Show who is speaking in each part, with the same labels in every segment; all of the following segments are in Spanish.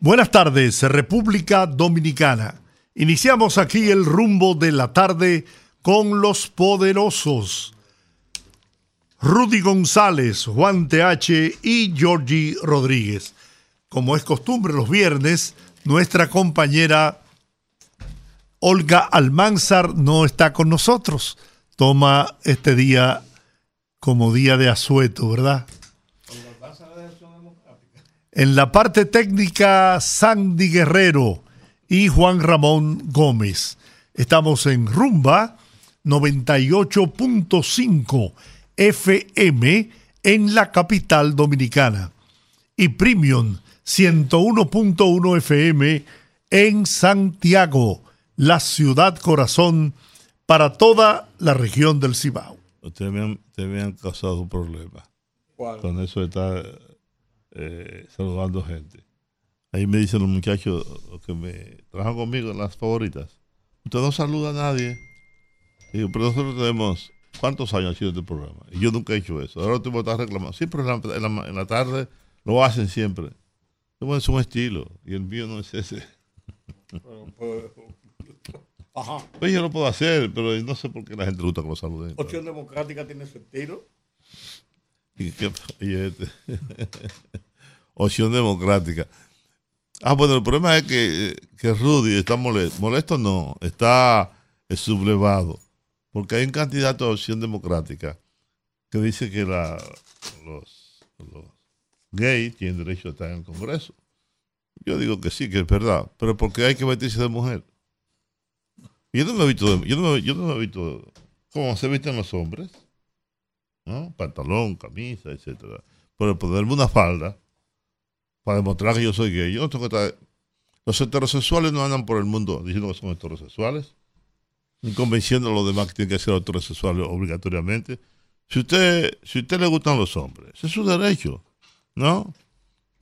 Speaker 1: Buenas tardes, República Dominicana. Iniciamos aquí el rumbo de la tarde con los poderosos. Rudy González, Juan TH y Georgie Rodríguez. Como es costumbre los viernes, nuestra compañera Olga Almanzar no está con nosotros. Toma este día como día de asueto, ¿verdad? En la parte técnica, Sandy Guerrero y Juan Ramón Gómez. Estamos en Rumba 98.5 FM en la capital dominicana y Premium 101.1 FM en Santiago, la ciudad corazón para toda la región del Cibao.
Speaker 2: Ustedes me han, causado un problema. Con eso está eh, saludando gente. Ahí me dicen los muchachos que me trabajan conmigo en las favoritas. Usted no saluda a nadie. Digo, pero nosotros tenemos ¿Cuántos años ha sido este programa? Y yo nunca he hecho eso. Ahora tú me estás reclamando. Pero en la, tarde lo hacen siempre. es un estilo y el mío no es ese. Pues, ajá. Pues yo lo puedo hacer, pero no sé por qué la gente gusta que lo saluden.
Speaker 3: Opción Democrática tiene su estilo.
Speaker 2: Este. Opción Democrática. Ah, bueno, el problema es que, que Rudy está molesto. Molesto no, está sublevado. Porque hay un candidato a opción democrática que dice que la, los, gays tienen derecho a estar en el Congreso. Yo digo que sí, que es verdad, pero porque hay que vestirse de mujer. Yo no me he visto, me, yo no me he visto cómo se visten los hombres, ¿no? Pantalón, camisa, etcétera. Pero ponerme una falda para demostrar que yo soy gay. Yo no tengo que estar... Los heterosexuales no andan por el mundo diciendo que son heterosexuales ni convenciendo a los demás que tienen que ser heterosexuales obligatoriamente. Si usted, si usted le gustan los hombres, ese es su derecho, ¿no?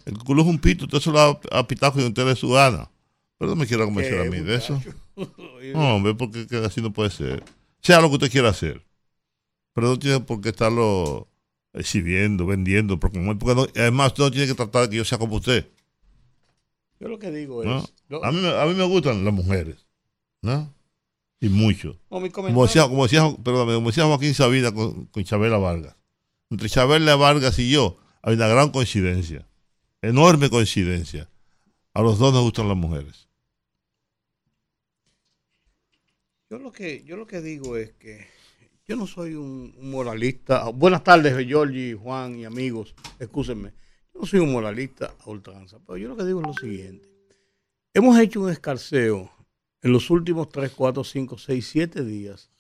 Speaker 2: El culo es un pito, usted se lo ha, ha pitado con usted de su gana. Pero no me quiera convencer a mí de eso. No, hombre, porque así no puede ser. Sea lo que usted quiera hacer. Pero no tiene por qué estarlo exhibiendo, vendiendo. Porque, además, usted no tiene que tratar de que yo sea como usted.
Speaker 3: Yo lo que digo es.
Speaker 2: A, mí, a mí me gustan las mujeres. ¿No? Y mucho. como, decía, como, decía, como decía Joaquín Sabina con, con Chabela Vargas. Entre Chabela Vargas y yo hay una gran coincidencia. Enorme coincidencia. A los dos nos gustan las mujeres.
Speaker 3: Yo lo que, yo lo que digo es que yo no soy un, moralista. Buenas tardes, Georgie, Juan y amigos. Escúsenme. Yo no soy un moralista a ultranza. Pero yo lo que digo es lo siguiente. Hemos hecho un escarceo en los últimos 3, 4, 5, 6, 7 días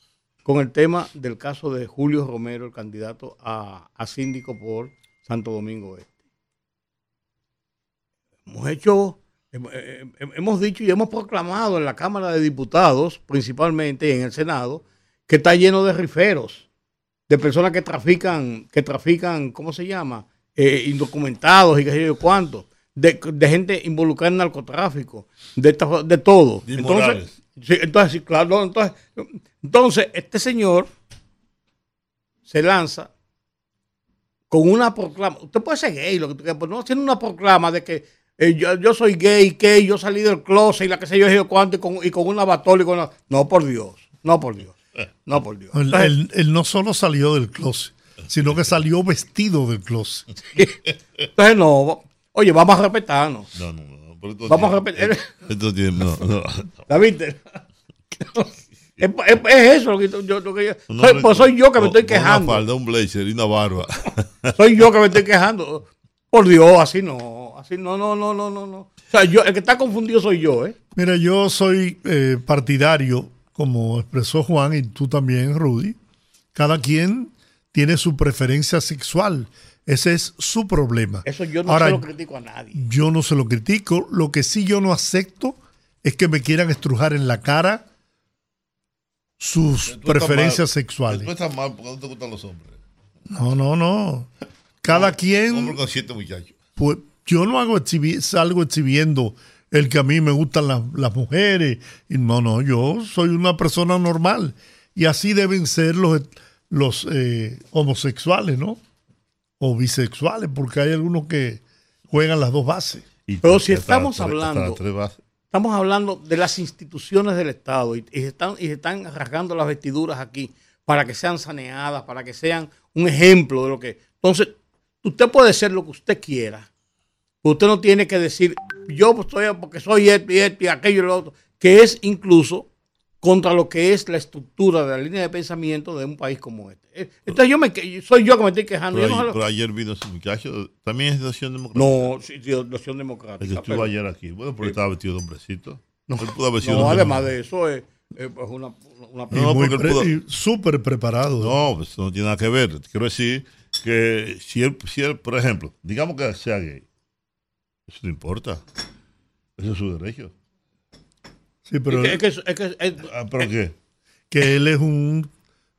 Speaker 3: con el tema del caso de Julio Romero, el candidato a, síndico por Santo Domingo Este. Hemos hecho, hemos dicho y hemos proclamado en la Cámara de Diputados, principalmente en el Senado, que está lleno de riferos, de personas que trafican, que trafican, ¿cómo se llama? Eh, indocumentados y qué sé yo cuánto de, gente involucrada en narcotráfico, de, de todo. Entonces, sí, entonces, sí, claro, entonces, entonces, este señor se lanza con una proclama. Usted puede ser gay, lo que pero pues no haciendo una proclama de que eh, yo, soy gay, que yo salí del closet y la que sé yo, yo cuánto, y con, y con una batola y con No, por Dios, no por Dios, no por Dios.
Speaker 1: él, no solo salió del closet, sino que salió vestido del closet.
Speaker 3: Entonces, no, Oye, vamos a respetarnos.
Speaker 2: No, no, no.
Speaker 3: Vamos a respetar.
Speaker 2: Esto tiene, no, no.
Speaker 3: ¿La viste? Es, eso lo que yo, lo que yo soy, pues soy yo que me estoy quejando.
Speaker 2: Una falda, un blazer y una barba.
Speaker 3: soy yo que me estoy quejando. Por Dios, así no, así no, no, no, no, no. O sea, yo, el que está confundido soy yo, ¿eh?
Speaker 1: Mira, yo soy eh, partidario, como expresó Juan y tú también, Rudy. Cada quien tiene su preferencia sexual ese es su problema.
Speaker 3: Eso yo no se lo critico a nadie.
Speaker 1: Yo no se lo critico. Lo que sí yo no acepto es que me quieran estrujar en la cara sus
Speaker 2: Tú estás
Speaker 1: preferencias
Speaker 2: mal.
Speaker 1: sexuales.
Speaker 2: Tú estás mal porque no te gustan los hombres.
Speaker 1: No, no, no. Cada quien,
Speaker 2: Hombre con siete muchachos.
Speaker 1: pues yo no hago exhibi- salgo exhibiendo el que a mí me gustan las, las mujeres. Y no, no, yo soy una persona normal. Y así deben ser los, los eh, homosexuales, ¿no? O bisexuales, porque hay algunos que juegan las dos bases.
Speaker 2: Y
Speaker 3: Pero si estamos
Speaker 2: tres-
Speaker 3: hablando-. Estamos hablando de las instituciones del Estado y, y se están, y se están rasgando las vestiduras aquí para que sean saneadas, para que sean un ejemplo de lo que... Entonces, usted puede ser lo que usted quiera. Usted no tiene que decir, yo soy porque soy esto y esto y aquello y lo otro, que es incluso contra lo que es la estructura de la línea de pensamiento de un país como este. Entonces yo me soy yo que me estoy quejando.
Speaker 2: Pero,
Speaker 3: Yo no,
Speaker 2: pero ayer vino ese muchacho. También es de Acción Democrática.
Speaker 3: no, sí, sí, Nación
Speaker 2: El
Speaker 3: Democrática.
Speaker 2: que estuvo
Speaker 3: pero-
Speaker 2: ayer aquí. Bueno, porque estaba vestido de hombrecito.
Speaker 3: No,
Speaker 2: Él pudo haber sido
Speaker 3: no,
Speaker 2: de
Speaker 3: además
Speaker 2: hombre.
Speaker 3: de eso es, es una, una
Speaker 1: Y
Speaker 2: No,
Speaker 1: muy
Speaker 2: porque él
Speaker 1: pre-
Speaker 2: pudo-
Speaker 1: súper preparado.
Speaker 2: No, pues no tiene nada que ver. Quiero decir que si él, si él, por ejemplo, digamos que sea gay, eso no importa. Eso es su derecho.
Speaker 1: Sí, pero
Speaker 3: es que, es que- es que- es-
Speaker 2: Ah, ¿Pero qué?
Speaker 1: que él es un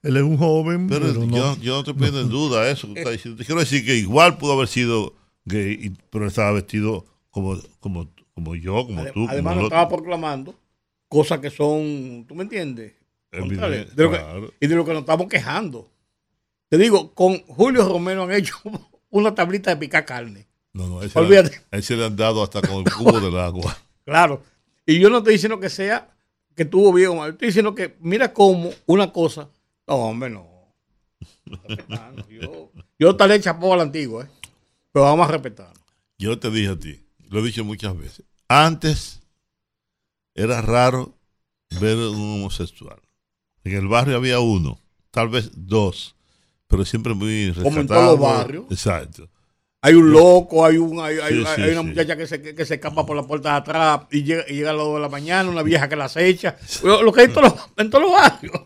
Speaker 1: él es un joven,
Speaker 2: Pero,
Speaker 1: pero, no.
Speaker 2: yo, yo no estoy poniendo en duda eso que está diciendo. Te quiero decir que igual pudo haber sido gay, y- pero estaba vestido como, como, como yo, como
Speaker 3: ade-
Speaker 2: tú, como
Speaker 3: además lo
Speaker 2: otro.
Speaker 3: estaba proclamando cosas que son, ¿tú me entiendes? De lo que-
Speaker 2: claro.
Speaker 3: y de lo que nos estamos quejando. Te digo, con Julio Romero han hecho una tablita de picar carne.
Speaker 2: No, no, ese,
Speaker 3: Olvídate.
Speaker 2: le- a ese le han dado hasta con el cubo del agua.
Speaker 3: Claro. Y yo no estoy diciendo que sea que tuvo bien o mal. Estoy diciendo que mira cómo una cosa. No, hombre, no. Yo, yo estaré chapó a la antigua, ¿eh? Pero vamos a respetar.
Speaker 2: Yo te dije a ti, lo he dicho muchas veces. Antes era raro ver un homosexual. En el barrio había uno, tal vez dos, pero siempre muy
Speaker 3: Como en
Speaker 2: rescatado.
Speaker 3: todos los barrios.
Speaker 2: Exacto.
Speaker 3: Hay un loco, hay, un, hay, hay-
Speaker 2: Sí, sí,
Speaker 3: hay una muchacha que se, que, se escapa por la puerta de atrás y llega, y llega a las 2 de la mañana, una vieja que la acecha. Lo, que hay en todos los, en todos los barrios.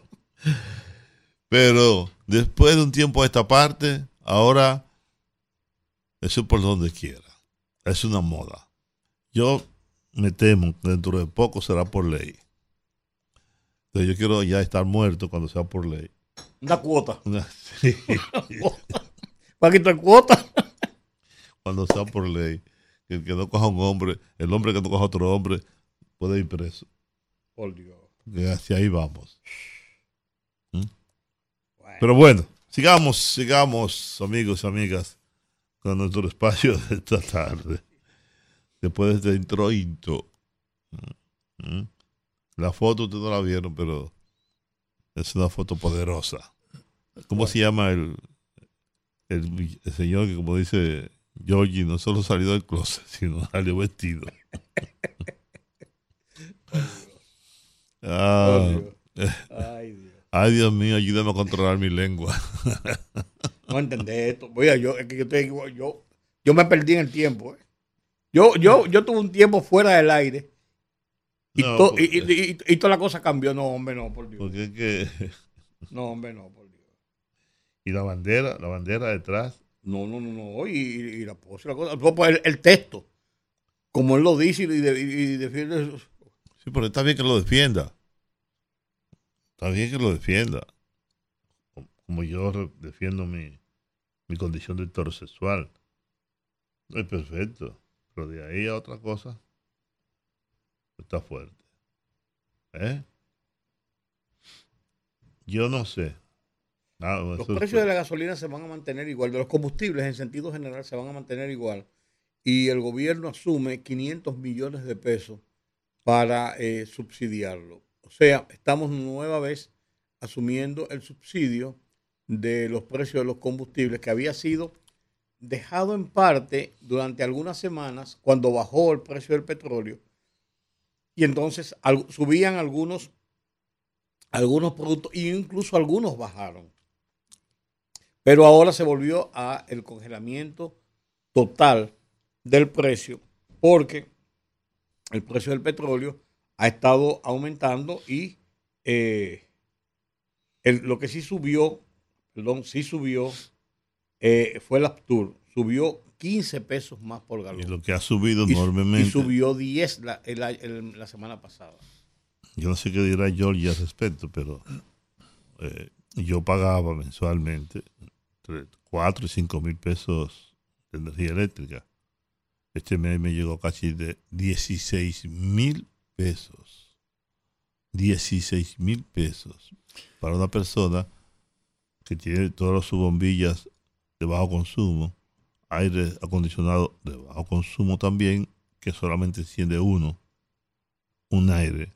Speaker 2: Pero después de un tiempo a esta parte, ahora eso es por donde quiera. Es una moda. Yo me temo que dentro de poco será por ley. Entonces yo quiero ya estar muerto cuando sea por ley.
Speaker 3: Una cuota.
Speaker 2: Una- sí.
Speaker 3: Para quitar cuota.
Speaker 2: Cuando sea por ley. Que el que no coja un hombre, el hombre que no coja otro hombre, puede ir preso.
Speaker 3: Por Dios.
Speaker 2: Que hacia ahí vamos. ¿Mm? Pero bueno, sigamos, sigamos, amigos y amigas, con nuestro espacio de esta tarde. Después de este introito. ¿Mm? La foto ustedes no la vieron, pero es una foto poderosa. ¿Cómo se llama el, el, el señor que, como dice Georgie, no solo salió del closet, sino salió vestido? Ah,
Speaker 3: Ay, Dios.
Speaker 2: ay, Dios mío, ayúdame a controlar mi lengua.
Speaker 3: No entendés esto. Oiga, yo, es que yo, igual, yo, yo me perdí en el tiempo. ¿eh? Yo, yo, yo tuve un tiempo fuera del aire y,
Speaker 2: No,
Speaker 3: to-
Speaker 2: porque-
Speaker 3: y, y- y- y toda la cosa cambió. No, hombre, no, por Dios.
Speaker 2: Porque es que.
Speaker 3: No, hombre, no, por Dios.
Speaker 2: Y la bandera, la bandera detrás.
Speaker 3: No, no, no, no. Y, y la pose, la cosa. Pues, El, texto, como él lo dice y, de- y defiende. eso.
Speaker 2: Sí, pero está bien que lo defienda. Está bien que lo defienda. Como yo defiendo mi, mi condición de heterosexual. Es perfecto. Pero de ahí a otra cosa, está fuerte. ¿Eh? Yo no sé. Ah,
Speaker 3: Los
Speaker 2: es-
Speaker 3: precios de la gasolina se van a mantener igual, de los combustibles en sentido general se van a mantener igual. Y el gobierno asume 500 millones de pesos para eh, subsidiarlo. O sea, estamos nueva vez asumiendo el subsidio de los precios de los combustibles que había sido dejado en parte durante algunas semanas cuando bajó el precio del petróleo y entonces subían algunos algunos productos e incluso algunos bajaron. Pero ahora se volvió a el congelamiento total del precio porque el precio del petróleo ha estado aumentando y eh, el- lo que sí subió, perdón, sí subió eh, fue el Aptur, subió 15 pesos más por galón.
Speaker 2: Y lo que ha subido
Speaker 3: Y-
Speaker 2: enormemente.
Speaker 3: Y subió 10 la, el- el- la semana pasada.
Speaker 2: Yo no sé qué dirá Georgia al respecto, pero eh, yo pagaba mensualmente 4 y 5 mil pesos de energía eléctrica. Este mes me llegó casi de 16 mil pesos. 16 mil pesos para una persona que tiene todas sus bombillas de bajo consumo, aire acondicionado de bajo consumo también, que solamente enciende uno, un aire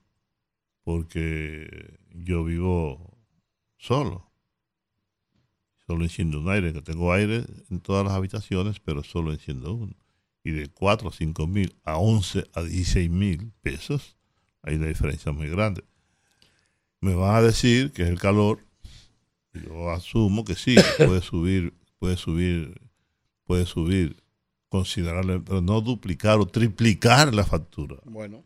Speaker 2: porque yo vivo solo. Solo enciendo un aire, que tengo aire en todas las habitaciones, pero solo enciendo uno. Y de 4 a 5 mil a 11 a 16 mil pesos, hay una diferencia muy grande. Me van a decir que es el calor. Yo asumo que sí, puede subir, puede subir, puede subir considerable, pero no duplicar o triplicar la factura.
Speaker 3: Bueno,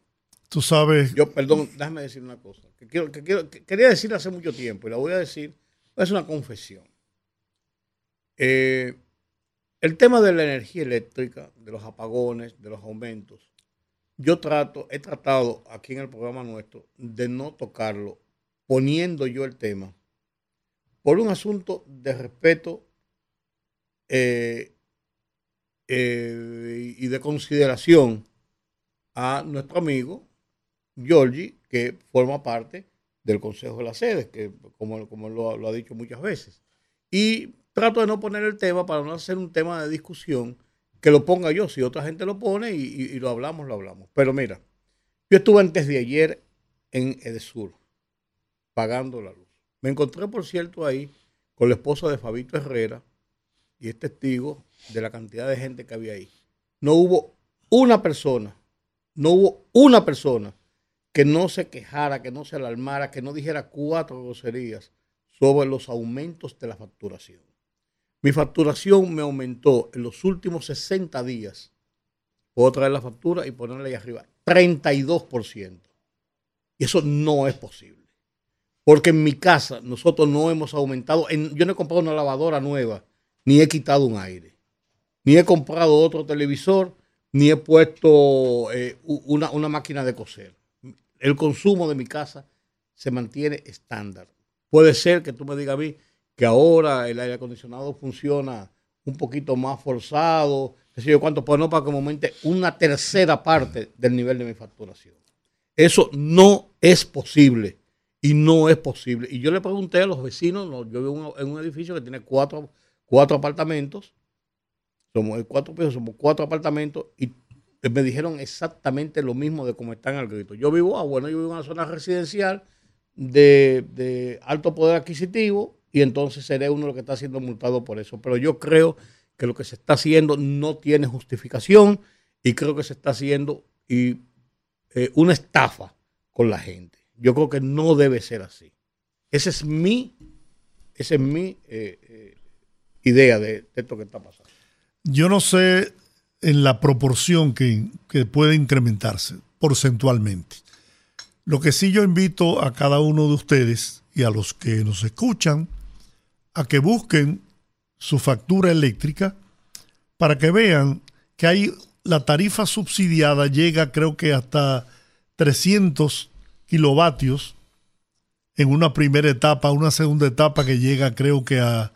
Speaker 1: Tú sabes,
Speaker 3: yo, perdón, déjame decir una cosa. Que quiero, que quiero, que quería decir hace mucho tiempo y la voy a decir. Es una confesión. Eh, el tema de la energía eléctrica, de los apagones, de los aumentos, yo trato, he tratado aquí en el programa nuestro de no tocarlo, poniendo yo el tema por un asunto de respeto eh, eh, y de consideración a nuestro amigo Giorgi, que forma parte del Consejo de las Sedes, que como, como lo, lo ha dicho muchas veces. Y trato de no poner el tema para no hacer un tema de discusión que lo ponga yo. Si otra gente lo pone y, lo hablamos, lo hablamos. Pero mira, yo estuve antes de ayer en Edesur pagando la luz. Me encontré, por cierto, ahí con la esposa de Fabito Herrera y es testigo de la cantidad de gente que había ahí. No hubo una persona, no hubo una persona que no se quejara, que no se alarmara, que no dijera cuatro groserías sobre los aumentos de la facturación. Mi facturación me aumentó en los últimos 60 días. Puedo traer la factura y ponerla ahí arriba. 32%. Y eso no es posible. Porque en mi casa nosotros no hemos aumentado. en- yo no he comprado una lavadora nueva, ni he quitado un aire, ni he comprado otro televisor, ni he puesto eh, una, una máquina de coser. El consumo de mi casa se mantiene estándar. Puede ser que tú me digas a mí que ahora el aire acondicionado funciona un poquito más forzado, qué sé yo cuánto, pues no para que me aumente una tercera parte del nivel de mi facturación. Eso no es posible y no es posible. Y yo le pregunté a los vecinos, no, yo vivo en un- edificio que tiene cuatro, cuatro apartamentos, somos cuatro pisos, somos cuatro apartamentos y me dijeron exactamente lo mismo de cómo están al grito. Yo vivo, ah, bueno, yo vivo en una zona residencial de, de alto poder adquisitivo y entonces seré uno de los que está siendo multado por eso. Pero yo creo que lo que se está haciendo no tiene justificación y creo que se está haciendo y, eh, una estafa con la gente. Yo creo que no debe ser así. Esa es mi, esa es mi eh, eh, idea de, de esto que está pasando.
Speaker 1: yo no sé en la proporción que, que puede incrementarse porcentualmente. Lo que sí yo invito a cada uno de ustedes y a los que nos escuchan a que busquen su factura eléctrica para que vean que hay la tarifa subsidiada llega creo que hasta 300 kilovatios en una primera etapa, una segunda etapa que llega creo que a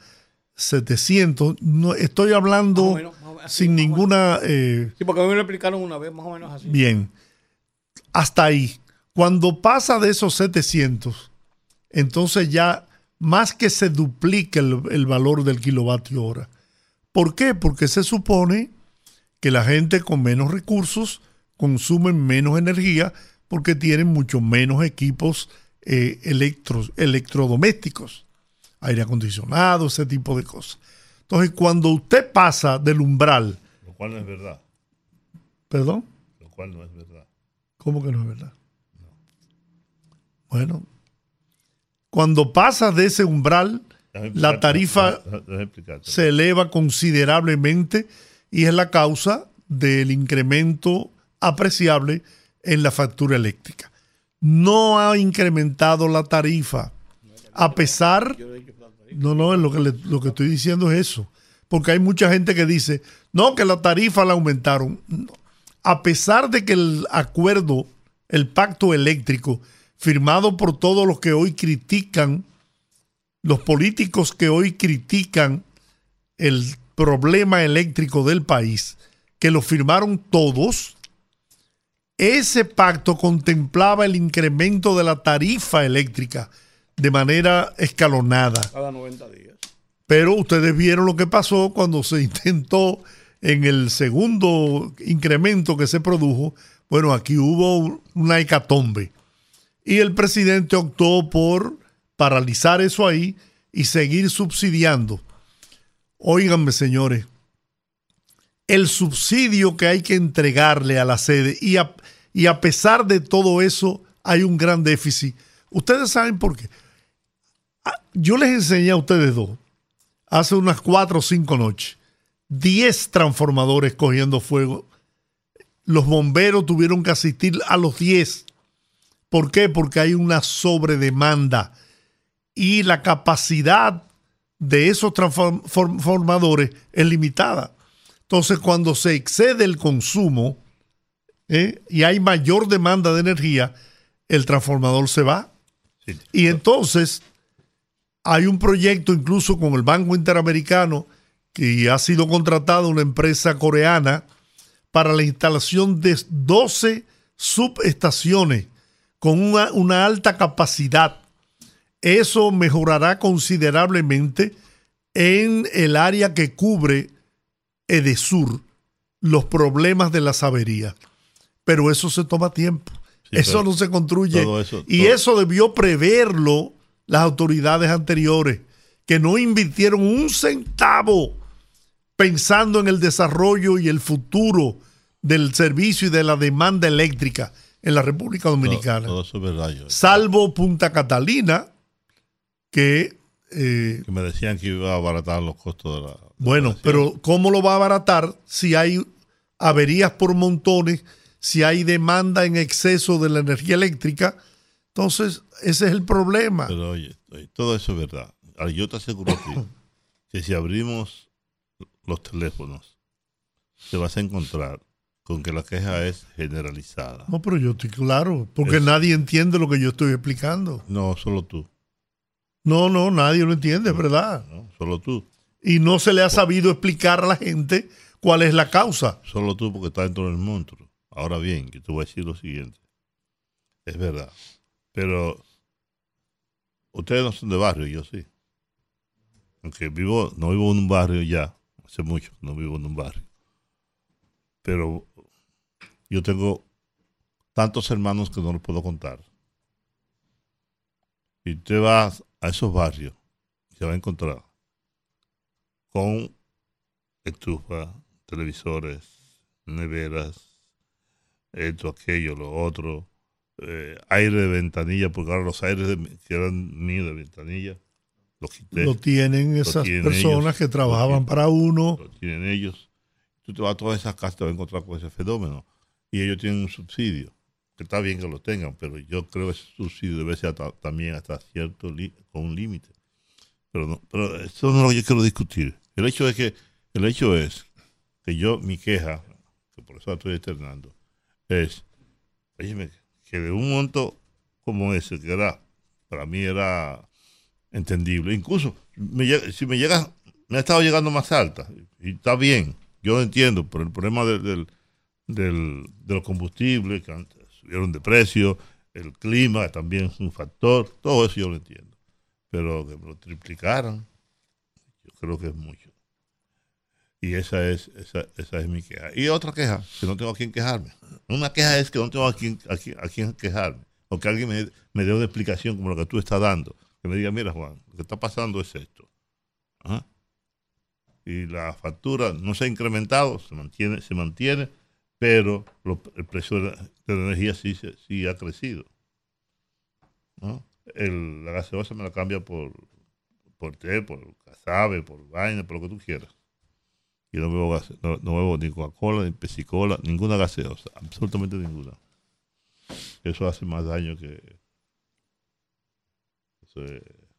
Speaker 1: 700. No, estoy hablando
Speaker 3: Más o menos, más o menos, así,
Speaker 1: sin ninguna... eh,
Speaker 3: Sí, porque a mí me lo explicaron una vez, más o menos así.
Speaker 1: Bien. Hasta ahí. Cuando pasa de esos 700, entonces ya más que se duplica el, el valor del kilovatio hora. ¿Por qué? Porque se supone que la gente con menos recursos consume menos energía porque tienen mucho menos equipos eh, electros, electrodomésticos, aire acondicionado, ese tipo de cosas. Entonces, cuando usted pasa del umbral,
Speaker 2: Lo cual no es verdad.
Speaker 1: perdón,
Speaker 2: Lo cual no es verdad.
Speaker 1: ¿Cómo que no es verdad? Bueno, cuando pasa de ese umbral, la tarifa se eleva considerablemente y es la causa del incremento apreciable en la factura eléctrica. No ha incrementado la tarifa, a pesar, no, no, lo que, le- lo que estoy diciendo es eso, porque hay mucha gente que dice, no, que la tarifa la aumentaron. A pesar de que el acuerdo, el pacto eléctrico, firmado por todos los que hoy critican, los políticos que hoy critican el problema eléctrico del país, que lo firmaron todos, ese pacto contemplaba el incremento de la tarifa eléctrica de manera escalonada.
Speaker 3: Cada 90 días.
Speaker 1: Pero ustedes vieron lo que pasó cuando se intentó en el segundo incremento que se produjo. Bueno, aquí hubo una hecatombe. Y el presidente optó por paralizar eso ahí y seguir subsidiando. Óiganme, señores, el subsidio que hay que entregarle a la sede y a, y a pesar de todo eso hay un gran déficit. Ustedes saben por qué. Ah, yo les enseñé a ustedes dos hace unas cuatro o cinco noches 10 transformadores cogiendo fuego. Los bomberos tuvieron que asistir a los 10. ¿Por qué? Porque hay una sobredemanda y la capacidad de esos transformadores es limitada. Entonces, cuando se excede el consumo ¿eh? y hay mayor demanda de energía, el transformador se va. Y entonces hay un proyecto incluso con el Banco Interamericano que ha sido contratada una empresa coreana para la instalación de 12 subestaciones con una, una alta capacidad. Eso mejorará considerablemente en el área que cubre Edesur los problemas de las averías. Pero eso se toma tiempo. eso no se construye. y eso debió preverlo las autoridades anteriores, que no invirtieron un centavo pensando en el desarrollo y el futuro del servicio y de la demanda eléctrica en la República Dominicana. Salvo Punta Catalina, que,
Speaker 2: eh, que... me decían que iba a abaratar los costos de la...
Speaker 1: bueno, pero ¿cómo lo va a abaratar si hay averías por montones, si hay demanda en exceso de la energía eléctrica? Entonces, ese es el problema.
Speaker 2: Pero oye, todo eso es verdad. yo te aseguro que, que si abrimos los teléfonos, te vas a encontrar con que la queja es generalizada.
Speaker 1: No, pero yo estoy claro, porque nadie entiende lo que yo estoy explicando.
Speaker 2: No, solo tú.
Speaker 1: No, no, nadie lo entiende, es verdad.
Speaker 2: No, solo tú.
Speaker 1: Y no se le ha sabido explicar a la gente cuál es la causa.
Speaker 2: Solo tú porque estás dentro del monstruo. Ahora bien, yo te voy a decir lo siguiente. Es verdad. Pero ustedes no son de barrio, yo sí. Aunque vivo, no vivo en un barrio ya, hace mucho no vivo en un barrio. Pero yo tengo tantos hermanos que no los puedo contar. Y usted va a esos barrios y se va a encontrar con estufa, televisores, neveras, esto, aquello, lo otro, eh, aire de ventanilla, porque ahora los aires que eran míos de ventanilla
Speaker 1: lo tienen esas personas que trabajaban para uno.
Speaker 2: Lo tienen ellos. Tú te vas a todas esas casas, te vas a encontrar con ese fenómeno. Y ellos tienen un subsidio, que está bien que lo tengan, pero yo creo que ese subsidio debe ser también hasta cierto, con un límite. Pero, no, pero eso no es lo que yo quiero discutir. El hecho es que, el hecho es que yo, mi queja, que por eso la estoy externando, es, que de un monto como ese, que era, para mí era entendible. Incluso, si me llega, me ha estado llegando más alta, y está bien, yo entiendo, pero el problema del, del, de los combustibles, que subieron de precio, el clima también es un factor, todo eso yo lo entiendo. Pero que lo triplicaran, yo creo que es mucho. Y esa es, esa, esa es mi queja. Y otra queja, que no tengo a quién quejarme. Una queja es que no tengo a quién, a quién, quejarme. O que alguien me, dé una explicación como la que tú estás dando que me diga, mira Juan, lo que está pasando es esto. Y la factura no se ha incrementado, se mantiene, se mantiene pero el precio de la, energía sí, sí ha crecido. la gaseosa me la cambia por, por té, por casabe, por vaina, por lo que tú quieras. Y no bebo, no, no bebo ni Coca-Cola, ni Pesicola, ninguna gaseosa, absolutamente ninguna. Eso hace más daño que,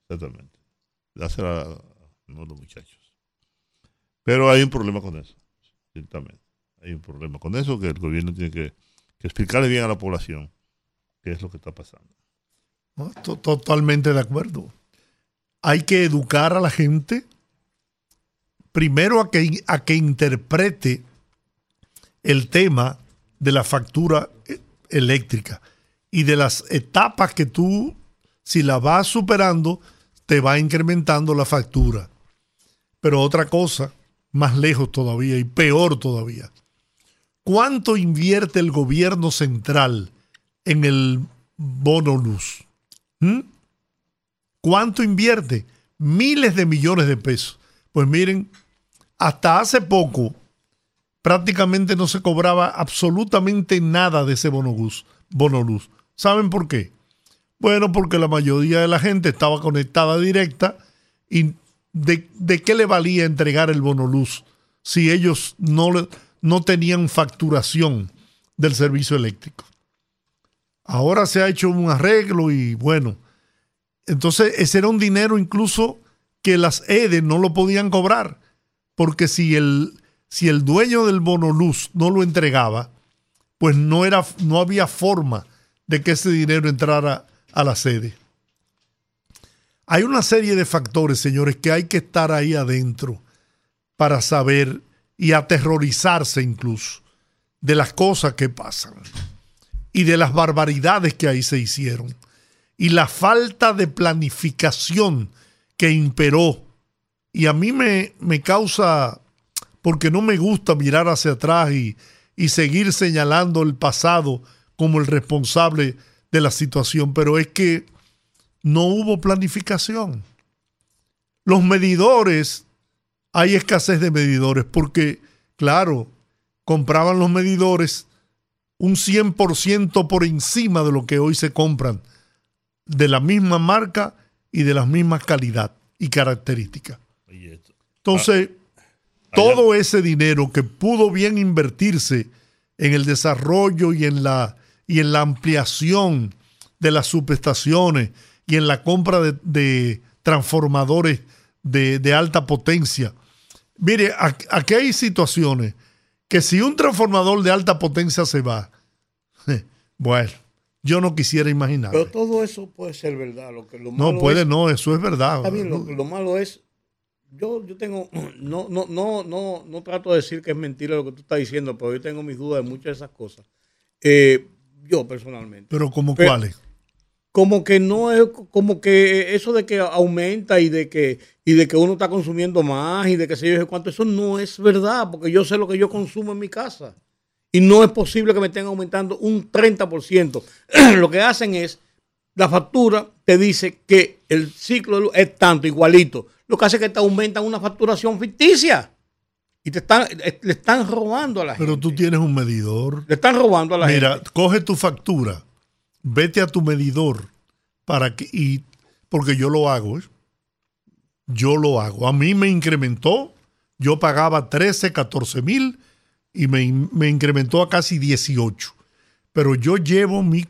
Speaker 2: exactamente. Dásela los muchachos. Pero hay un problema con eso, ciertamente. Hay un problema con eso que el gobierno tiene que, explicarle bien a la población qué es lo que está pasando.
Speaker 1: ¿no? To- Totalmente de acuerdo. Hay que educar a la gente primero a que, a que interprete el tema de la factura eh, eléctrica y de las etapas que tú, si la vas superando, te va incrementando la factura. Pero otra cosa, más lejos todavía y peor todavía. ¿Cuánto invierte el gobierno central en el bono luz? ¿Mm? ¿Cuánto invierte? Miles de millones de pesos. Pues miren, hasta hace poco prácticamente no se cobraba absolutamente nada de ese bono luz. ¿Saben por qué? Bueno, porque la mayoría de la gente estaba conectada directa y de, de qué le valía entregar el bono luz si ellos no, le- no tenían facturación del servicio eléctrico. Ahora se ha hecho un arreglo y bueno, entonces ese era un dinero incluso que las EDE no lo podían cobrar, porque si el, si el dueño del bono luz no lo entregaba, pues no, era, no había forma de que ese dinero entrara a la sede. Hay una serie de factores, señores, que hay que estar ahí adentro para saber y aterrorizarse incluso de las cosas que pasan y de las barbaridades que ahí se hicieron y la falta de planificación que imperó. Y a mí me, me causa, porque no me gusta mirar hacia atrás y, y seguir señalando el pasado como el responsable de la situación, pero es que no hubo planificación. Los medidores, hay escasez de medidores porque, claro, compraban los medidores un 100% por encima de lo que hoy se compran, de la misma marca y de la misma calidad y características. Entonces, todo ese dinero que pudo bien invertirse en el desarrollo y en la, y en la ampliación de las subestaciones y en la compra de, de transformadores de, de alta potencia. Mire, aquí hay situaciones que si un transformador de alta potencia se va, bueno, yo no quisiera imaginar.
Speaker 3: Pero todo eso puede ser verdad. Lo que, lo
Speaker 1: No
Speaker 3: malo
Speaker 1: puede,
Speaker 3: es-
Speaker 1: no, eso es verdad.
Speaker 3: Está bien, lo, lo malo es, yo, yo tengo, no, no, no, no, no trato de decir que es mentira lo que tú estás diciendo, pero yo tengo mis dudas de muchas de esas cosas. Eh, yo personalmente.
Speaker 1: Pero como cuáles.
Speaker 3: Como que no es, como que eso de que aumenta y de que, y de que uno está consumiendo más y de que se yo cuánto, eso no es verdad, porque yo sé lo que yo consumo en mi casa. Y no es posible que me estén aumentando un 30%. lo que hacen es, la factura te dice que el ciclo de luz es tanto, igualito. Lo que hace es que te aumentan una facturación ficticia. Y te están, eh, le están robando a la gente.
Speaker 1: Pero tú tienes un medidor.
Speaker 3: Le están robando a la
Speaker 1: Mira,
Speaker 3: gente.
Speaker 1: coge tu factura, vete a tu medidor para que y porque yo lo hago, ¿eh? yo lo hago. A mí me incrementó, yo pagaba 13, 14 mil y me, me incrementó a casi 18. Pero yo llevo mi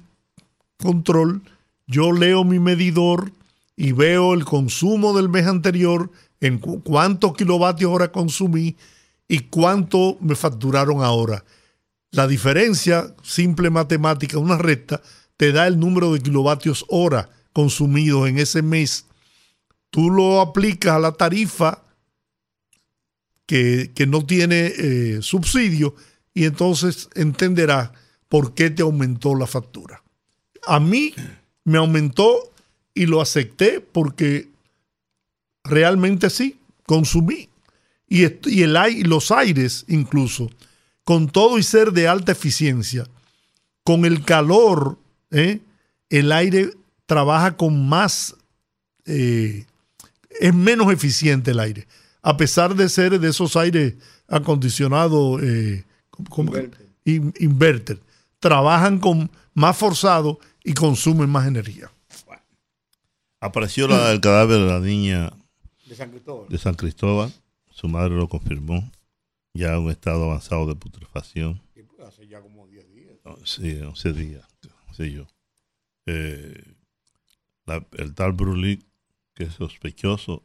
Speaker 1: control, yo leo mi medidor y veo el consumo del mes anterior, en cu- cuántos kilovatios hora consumí y cuánto me facturaron ahora. La diferencia, simple matemática, una recta, te da el número de kilovatios hora consumidos en ese mes. Tú lo aplicas a la tarifa que, que no tiene eh, subsidio y entonces entenderás por qué te aumentó la factura. A mí me aumentó y lo acepté porque realmente sí, consumí. Y, y el, y los aires incluso, con todo y ser de alta eficiencia, con el calor, ¿eh? el aire trabaja con más, eh, es menos eficiente el aire, a pesar de ser de esos aires acondicionados, eh.
Speaker 3: Inverter.
Speaker 1: In- inverter, trabajan con más forzado y consumen más energía.
Speaker 2: Apareció la- el cadáver de la niña
Speaker 3: De San Cristóbal.
Speaker 2: de San Cristóbal. Su madre lo confirmó. Ya en un estado avanzado de putrefacción.
Speaker 3: Sí, Hace ya como 10 días.
Speaker 2: No, Sí, 11 días, sé yo. Eh, el tal Brulic, que es sospechoso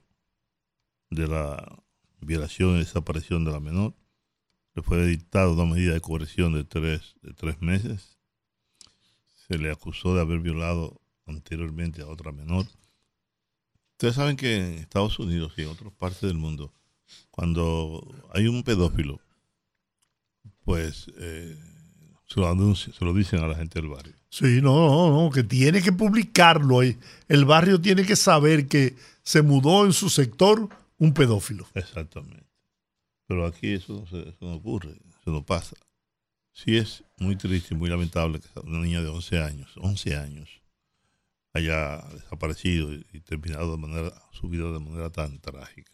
Speaker 2: de la violación y desaparición de la menor. Le fue dictada una medida de coerción de tres, de tres meses. Se le acusó de haber violado anteriormente a otra menor. Ustedes saben que en Estados Unidos y en otras partes del mundo, cuando hay un pedófilo, pues eh, se, lo anuncia, se lo dicen a la gente del barrio.
Speaker 1: Sí, no, no, no, que tiene que publicarlo. El barrio tiene que saber que se mudó en su sector un pedófilo.
Speaker 2: Exactamente. Pero aquí eso no, se- eso no ocurre, eso no pasa. Sí es muy triste y muy lamentable que una niña de 11 años, 11 años, haya desaparecido y, y terminado de manera, su vida de manera tan trágica.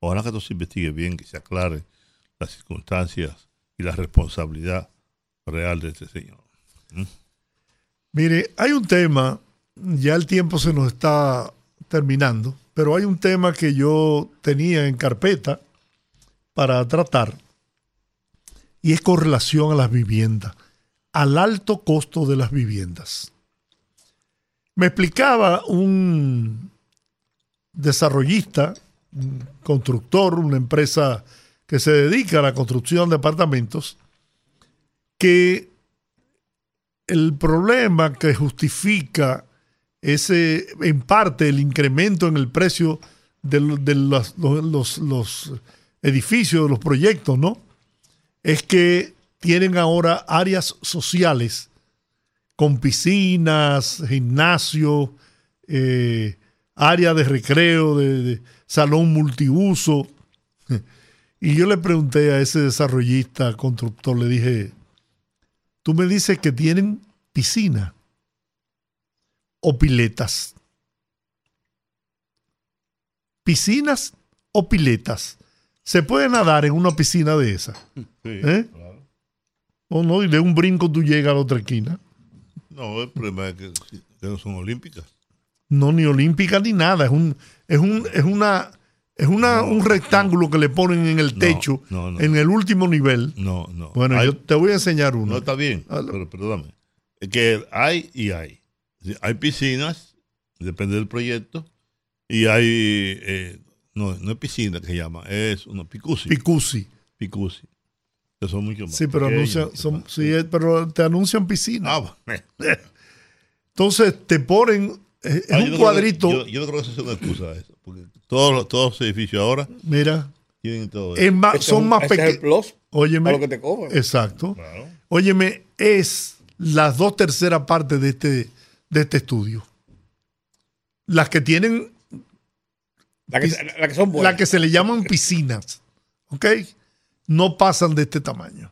Speaker 2: Ojalá que esto se investigue bien, que se aclare las circunstancias y la responsabilidad real de este señor.
Speaker 1: Mire, hay un tema, ya el tiempo se nos está terminando, pero hay un tema que yo tenía en carpeta para tratar y es con relación a las viviendas, al alto costo de las viviendas. Me explicaba un desarrollista, un constructor, una empresa que se dedica a la construcción de apartamentos, que el problema que justifica ese, en parte, el incremento en el precio de, lo- de los, los- los- edificios, los proyectos, ¿no? Es que tienen ahora áreas sociales con piscinas, gimnasio, eh, área de recreo, de salón multiuso. Y yo le pregunté a ese desarrollista, constructor, le dije, tú me dices que tienen piscina o piletas. Piscinas o piletas. ¿Se puede nadar en una piscina de esas?
Speaker 2: Sí,
Speaker 1: ¿Eh?
Speaker 2: claro.
Speaker 1: ¿O no? Y de un brinco tú llegas a la otra esquina.
Speaker 2: No, el problema es que, que no son olímpicas.
Speaker 1: No, ni olímpica ni nada. Es un, es un, es una, es una, un rectángulo que le ponen en el techo,
Speaker 2: no,
Speaker 1: en el último nivel.
Speaker 2: No, no.
Speaker 1: Bueno,
Speaker 2: Hay-
Speaker 1: yo te voy a enseñar uno.
Speaker 2: No está bien, pero perdóname. Es que hay y hay. Hay piscinas, depende del proyecto, y hay. eh, no, no es piscina que se llama, es una picusi.
Speaker 1: Picusi.
Speaker 2: picusi. Que son mucho más.
Speaker 1: Sí, pero anuncian, son, sí, pero te anuncian piscina.
Speaker 2: Ah, bueno.
Speaker 1: Entonces te ponen eh, es
Speaker 2: Ah, yo
Speaker 1: un
Speaker 2: creo
Speaker 1: cuadrito.
Speaker 2: yo, yo no creo que esa sea una excusa eso, porque todos los, todos los edificios ahora
Speaker 1: mira,
Speaker 2: tienen todo eso.
Speaker 1: es más,
Speaker 3: Ese es
Speaker 1: son
Speaker 3: un-
Speaker 1: más pequeños.
Speaker 3: plus
Speaker 1: Óyeme.
Speaker 3: lo que te cobran.
Speaker 1: Exacto.
Speaker 2: Claro.
Speaker 1: Óyeme, es las dos terceras partes de este, de este estudio. Las que tienen,
Speaker 3: La que, la que son buenas.
Speaker 1: las que se le llaman piscinas, ¿ok? No pasan de este tamaño.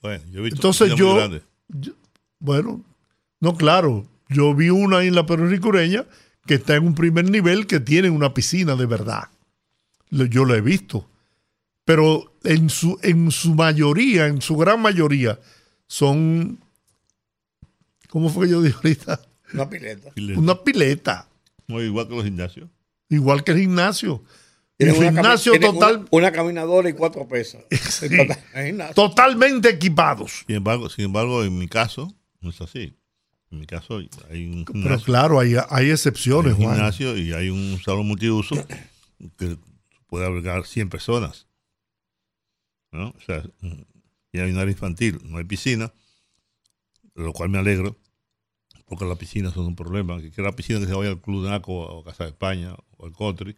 Speaker 2: Bueno, yo he visto
Speaker 1: Entonces yo-
Speaker 2: grandes.
Speaker 1: Yo- bueno, no, claro. Yo vi una ahí en la Peruricureña que está en un primer nivel que tiene una piscina de verdad. Yo lo he visto. Pero en su, en su mayoría, en su gran mayoría, son. ¿Cómo fue que yo dije ahorita?
Speaker 3: Una pileta.
Speaker 1: Una pileta.
Speaker 2: Muy igual que los gimnasios.
Speaker 1: Igual que el gimnasio. El
Speaker 3: Tienen
Speaker 1: gimnasio
Speaker 3: tienen
Speaker 1: total,
Speaker 3: Una, una caminadora y cuatro pesas. Total-
Speaker 1: totalmente equipados.
Speaker 2: Sin embargo, sin embargo, en mi caso, no es así. En mi caso, hay un
Speaker 1: Pero
Speaker 2: gimnasio,
Speaker 1: claro, hay, hay
Speaker 2: hay
Speaker 1: excepciones,
Speaker 2: un
Speaker 1: Juan.
Speaker 2: gimnasio y hay un salón multiuso que puede albergar 100 personas. ¿no? O sea, y hay un área infantil, no hay piscina, de lo cual me alegro, porque las piscinas son un problema. Que la piscina que se vaya al Club Naco o Casa de España o al Country.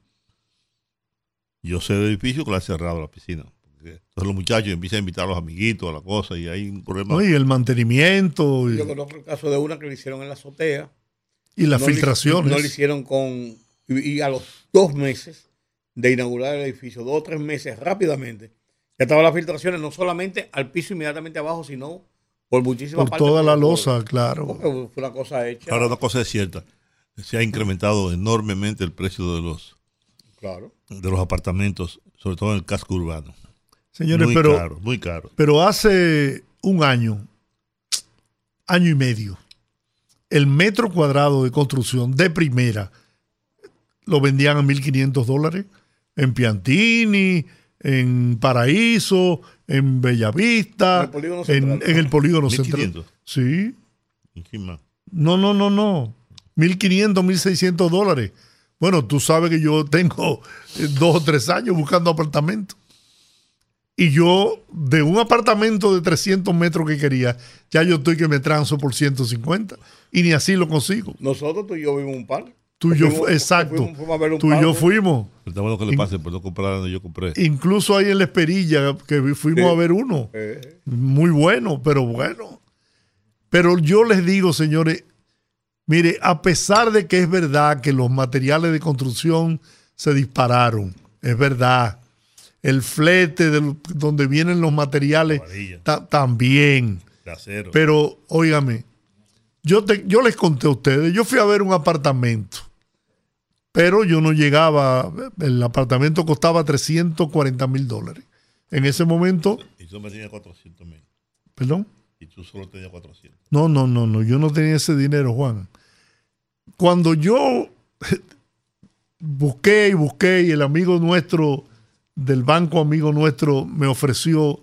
Speaker 2: Yo sé del edificio que lo ha cerrado la piscina. Entonces los muchachos empiezan a invitar a los amiguitos a la cosa y hay un problema.
Speaker 1: ¿no? Y el mantenimiento y,
Speaker 3: Yo conozco el caso de una que le hicieron en la azotea.
Speaker 1: y las
Speaker 3: No le-
Speaker 1: filtraciones.
Speaker 3: no le hicieron con. Y, y a los dos meses de inaugurar el edificio, dos o tres meses rápidamente, ya estaban las filtraciones, no solamente al piso inmediatamente abajo, sino por muchísimas
Speaker 1: por
Speaker 3: partes.
Speaker 1: toda la
Speaker 3: por-
Speaker 1: losa, claro.
Speaker 3: Porque fue una cosa hecha.
Speaker 2: Ahora una cosa es cierta, se ha incrementado enormemente el precio de los
Speaker 3: claro.
Speaker 2: de los apartamentos, sobre todo en el casco urbano.
Speaker 1: Señores,
Speaker 2: muy
Speaker 1: pero,
Speaker 2: caro, muy caro.
Speaker 1: pero hace un año, año y medio, el metro cuadrado de construcción de primera lo vendían a 1.500 dólares en Piantini, en Paraíso, en Bellavista,
Speaker 3: En el polígono
Speaker 1: en, el polígono central.
Speaker 2: 1500.
Speaker 1: Sí, no, no, no, no. 1.500, 1.600 dólares. Bueno, tú sabes que yo tengo eh, dos o tres años buscando apartamento. Y yo, de un apartamento de 300 metros que quería, ya yo estoy que me transo por 150. Y ni así lo consigo.
Speaker 3: Nosotros, tú y yo vimos un par.
Speaker 1: Tú y yo, exacto. tú y yo fuimos.
Speaker 2: Pero lo que le pase por no comprar donde yo compré.
Speaker 1: Incluso ahí en la Esperilla, que fuimos a ver uno. Muy bueno, pero bueno. Pero yo les digo, señores, mire, a pesar de que es verdad que los materiales de construcción se dispararon, es verdad. El flete de donde vienen los materiales también. Pero, óigame, yo, te, yo les conté a ustedes, yo fui a ver un apartamento pero yo no llegaba, el apartamento costaba 340 mil dólares. En ese momento...
Speaker 2: Y tú me tenías 400 mil.
Speaker 1: ¿Perdón?
Speaker 2: Y tú solo tenías 400.
Speaker 1: No, no, no, no, yo no tenía ese dinero, Juan. Cuando yo busqué y busqué y el amigo nuestro del banco amigo nuestro me ofreció,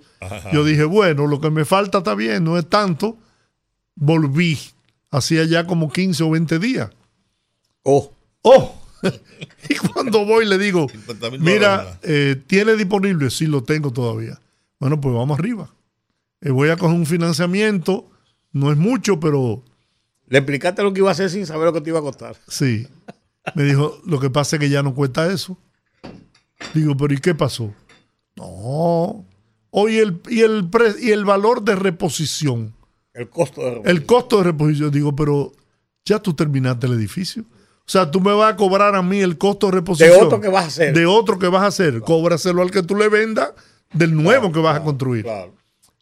Speaker 1: yo dije, bueno, lo que me falta está bien, no es tanto. Volví, hacía ya como 15 o 20 días.
Speaker 3: Oh.
Speaker 1: Oh, y cuando voy le digo, mira, eh, ¿tiene disponible? Sí, lo tengo todavía. Bueno, pues vamos arriba. Eh, voy a coger un financiamiento, no es mucho, pero...
Speaker 3: Le explicaste lo que iba a hacer sin saber lo que te iba a costar.
Speaker 1: Sí. Me dijo, lo que pasa es que ya no cuesta eso. Digo, pero ¿y qué pasó? No. Hoy el, y, el y el valor de reposición.
Speaker 3: El costo de reposición.
Speaker 1: El costo de reposición. Digo, pero ya tú terminaste el edificio. O sea, tú me vas a cobrar a mí el costo de reposición.
Speaker 3: De otro que vas a hacer.
Speaker 1: De otro que vas a hacer. Cóbraselo al que tú le vendas del nuevo que vas a construir. Claro.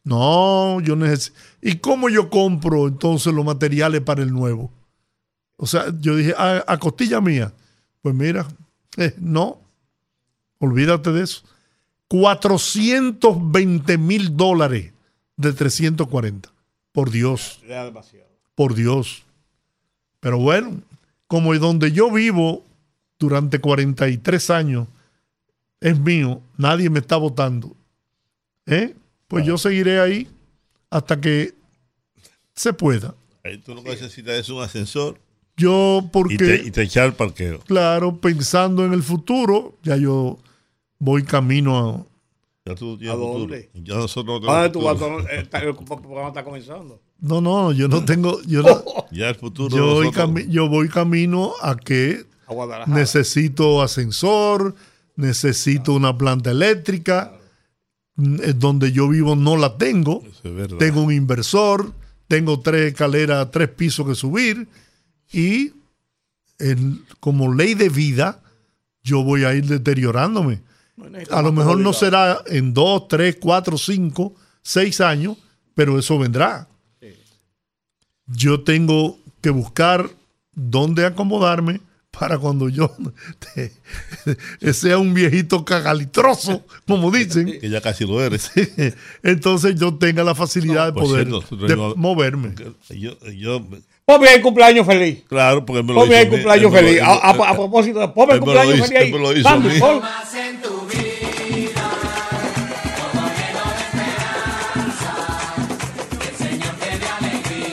Speaker 1: No, yo necesito. ¿Y cómo yo compro entonces los materiales para el nuevo? O sea, yo dije, a, costilla mía. Pues mira, eh, no, olvídate de eso. 420 mil dólares de 340. Por Dios. Por Dios. Pero bueno, como donde yo vivo durante 43 años es mío, nadie me está votando, ¿eh? pues yo seguiré ahí hasta que se pueda.
Speaker 2: Ahí tú lo que necesitas es un ascensor.
Speaker 1: Yo, porque.
Speaker 2: Y te, echar el parqueo.
Speaker 1: Claro, pensando en el futuro, ya yo voy camino a.
Speaker 2: Ya tú ¿A dónde? Ya nosotros
Speaker 3: ah, tu el programa está comenzando.
Speaker 1: No, no, yo no tengo. Yo
Speaker 2: ya el futuro.
Speaker 1: Yo voy, yo voy camino a que necesito ascensor, necesito una planta eléctrica. Donde yo vivo no la tengo. tengo un inversor, tengo tres escaleras, tres pisos que subir. Y como ley de vida, yo voy a ir deteriorándome. a lo mejor no será en dos, tres, cuatro, cinco, seis años, pero eso vendrá yo tengo que buscar dónde acomodarme para cuando yo sea un viejito cagalitroso, como dicen.
Speaker 2: Que ya casi lo eres.
Speaker 1: Entonces yo tenga la facilidad de poder moverme.
Speaker 2: Yo, yo,
Speaker 3: Ponme el cumpleaños feliz.
Speaker 2: Claro, porque me lo
Speaker 3: Ponme el cumpleaños feliz. A, propósito, ponme el cumpleaños feliz ahí.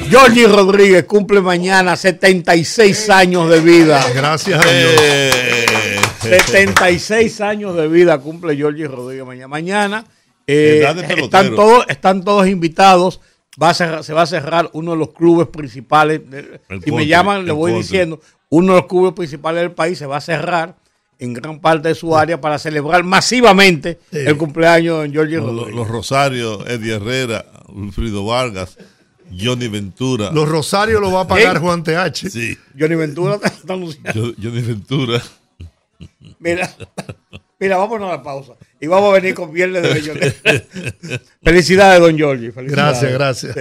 Speaker 3: Georgie Rodríguez cumple mañana 76 años de vida.
Speaker 1: Gracias a Dios.
Speaker 3: 76 años de vida cumple Georgie Rodríguez mañana. Mañana eh, están, todos, están todos invitados. Va a se va a cerrar uno de los clubes principales. si me llaman, le voy diciendo, uno de los clubes principales del país se va a cerrar en gran parte de su área para celebrar masivamente el cumpleaños de Georgie Rodríguez.
Speaker 2: Los, los Rosarios, Eddie Herrera, Wilfrido Vargas. Johnny Ventura.
Speaker 1: Los Rosarios lo va a pagar Juan TH.
Speaker 2: Sí.
Speaker 3: Johnny Ventura está anunciando.
Speaker 2: Johnny Ventura.
Speaker 3: Mira, mira, vámonos a la pausa. Y vamos a venir con viernes de Johnny. Felicidades, don Giorgi.
Speaker 1: Gracias, gracias.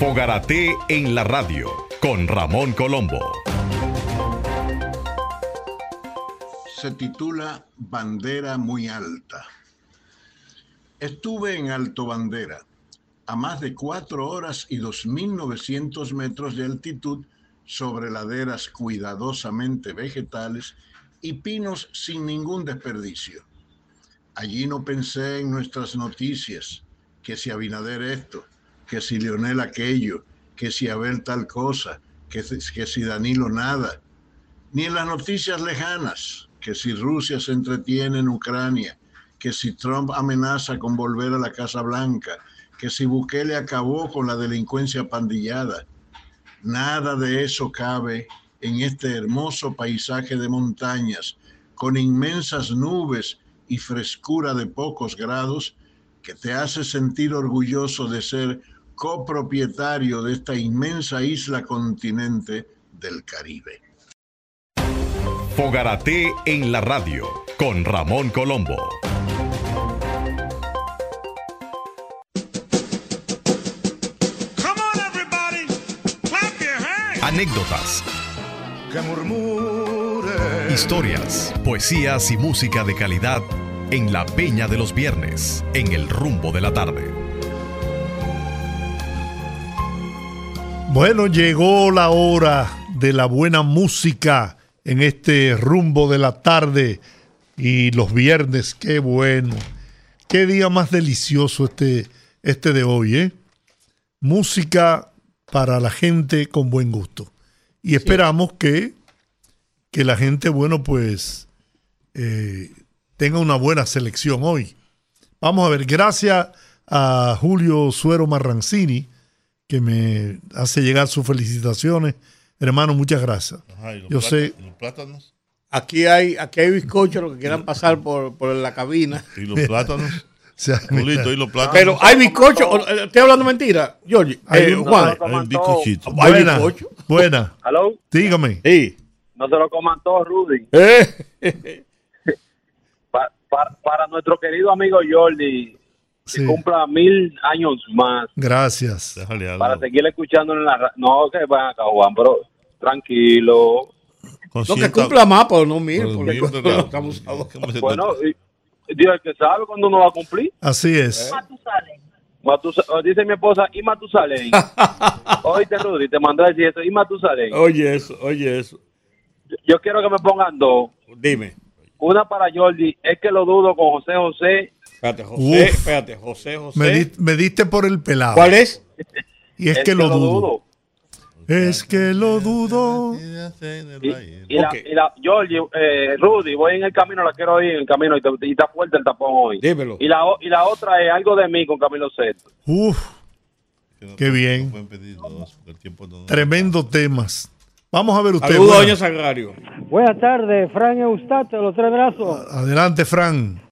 Speaker 4: Fogarate en la radio con Ramón Colombo.
Speaker 5: Se titula Bandera muy alta. Estuve en Alto Bandera, a más de cuatro horas y 2.900 metros de altitud sobre laderas cuidadosamente vegetales y pinos sin ningún desperdicio. Allí no pensé en nuestras noticias, que si Abinader esto, que si Leonel aquello, que si Abel tal cosa, que, que si Danilo nada, ni en las noticias lejanas, que si Rusia se entretiene en Ucrania, que si Trump amenaza con volver a la Casa Blanca, que si Bukele acabó con la delincuencia pandillada. Nada de eso cabe en este hermoso paisaje de montañas, con inmensas nubes y frescura de pocos grados, que te hace sentir orgulloso de ser copropietario de esta inmensa isla continente del Caribe.
Speaker 4: Fogarate en la radio con Ramón Colombo. Anécdotas. Historias, poesías y música de calidad en la Peña de los Viernes, en el rumbo de la tarde.
Speaker 1: Bueno, llegó la hora de la buena música en este rumbo de la tarde y los viernes, qué bueno. Qué día más delicioso este, este de hoy, ¿eh? Música para la gente con buen gusto. Y esperamos que, que la gente, bueno, pues eh, tenga una buena selección hoy. Vamos a ver, gracias a Julio Suero Marrancini, que me hace llegar sus felicitaciones. Hermano, muchas gracias.
Speaker 2: Ajá, ¿y los
Speaker 1: Yo sé,
Speaker 2: ¿y los plátanos?
Speaker 3: Aquí hay, aquí hay bizcochos, los que quieran pasar por, por la cabina.
Speaker 2: ¿Y los plátanos?
Speaker 3: Pero hay bizcochos. o- eh, Estoy hablando mentira, Georgie.
Speaker 1: Hay
Speaker 3: Eh,
Speaker 1: un-
Speaker 3: Juan.
Speaker 2: Hay un bizcochito.
Speaker 3: ¿Hay
Speaker 1: buena,
Speaker 3: bizcocho?
Speaker 1: buena.
Speaker 6: ¿Aló?
Speaker 1: Dígame.
Speaker 3: Sí.
Speaker 6: No se lo coman todos, Rudy.
Speaker 3: Eh,
Speaker 6: Pa- pa- para nuestro querido amigo Jordi,
Speaker 1: Sí,
Speaker 6: que cumpla mil años más,
Speaker 1: gracias.
Speaker 2: Déjale algo.
Speaker 6: para seguir escuchándolo en la radio. No, que van acá, Juan, pero tranquilo.
Speaker 3: no, que cumpla más, pero no mil.
Speaker 2: por
Speaker 3: porque
Speaker 2: mil de
Speaker 3: lo
Speaker 2: la-
Speaker 3: estamos a-
Speaker 2: ¿Cómo se-
Speaker 6: Bueno, y- Dios que sabe cuándo uno va a cumplir.
Speaker 1: Así es.
Speaker 6: Matusa- o dice mi esposa, y Matusalén. Oíste, Rudy, te mandó a decir eso, y Matusalén.
Speaker 3: Oye eso, oye eso.
Speaker 6: Yo- Yo quiero que me pongan dos.
Speaker 3: Dime.
Speaker 6: Una para Jordi, es que lo dudo con José José.
Speaker 3: Espérate, José,
Speaker 1: Uf.
Speaker 3: espérate, José, José.
Speaker 1: Me, di- me diste por el pelado.
Speaker 3: ¿Cuál es?
Speaker 1: Y es que lo dudo.
Speaker 6: dudo.
Speaker 1: Es que lo dudo.
Speaker 6: Y, y la,
Speaker 3: Ok.
Speaker 6: y la, Georgie, eh, Rudy, voy en el camino, la quiero ir en el camino y, te- y está fuerte el tapón hoy.
Speaker 3: Dímelo.
Speaker 6: Y la, y la otra es algo de mí con Camilo Sesto.
Speaker 1: Uf, Qué bien.
Speaker 2: No pedir dos, no-
Speaker 1: tremendo temas. Vamos a ver usted.
Speaker 3: Saludos, doña Sagrario.
Speaker 7: Buenas tardes, Fran Eustato, de los tres brazos.
Speaker 1: Adelante, Fran.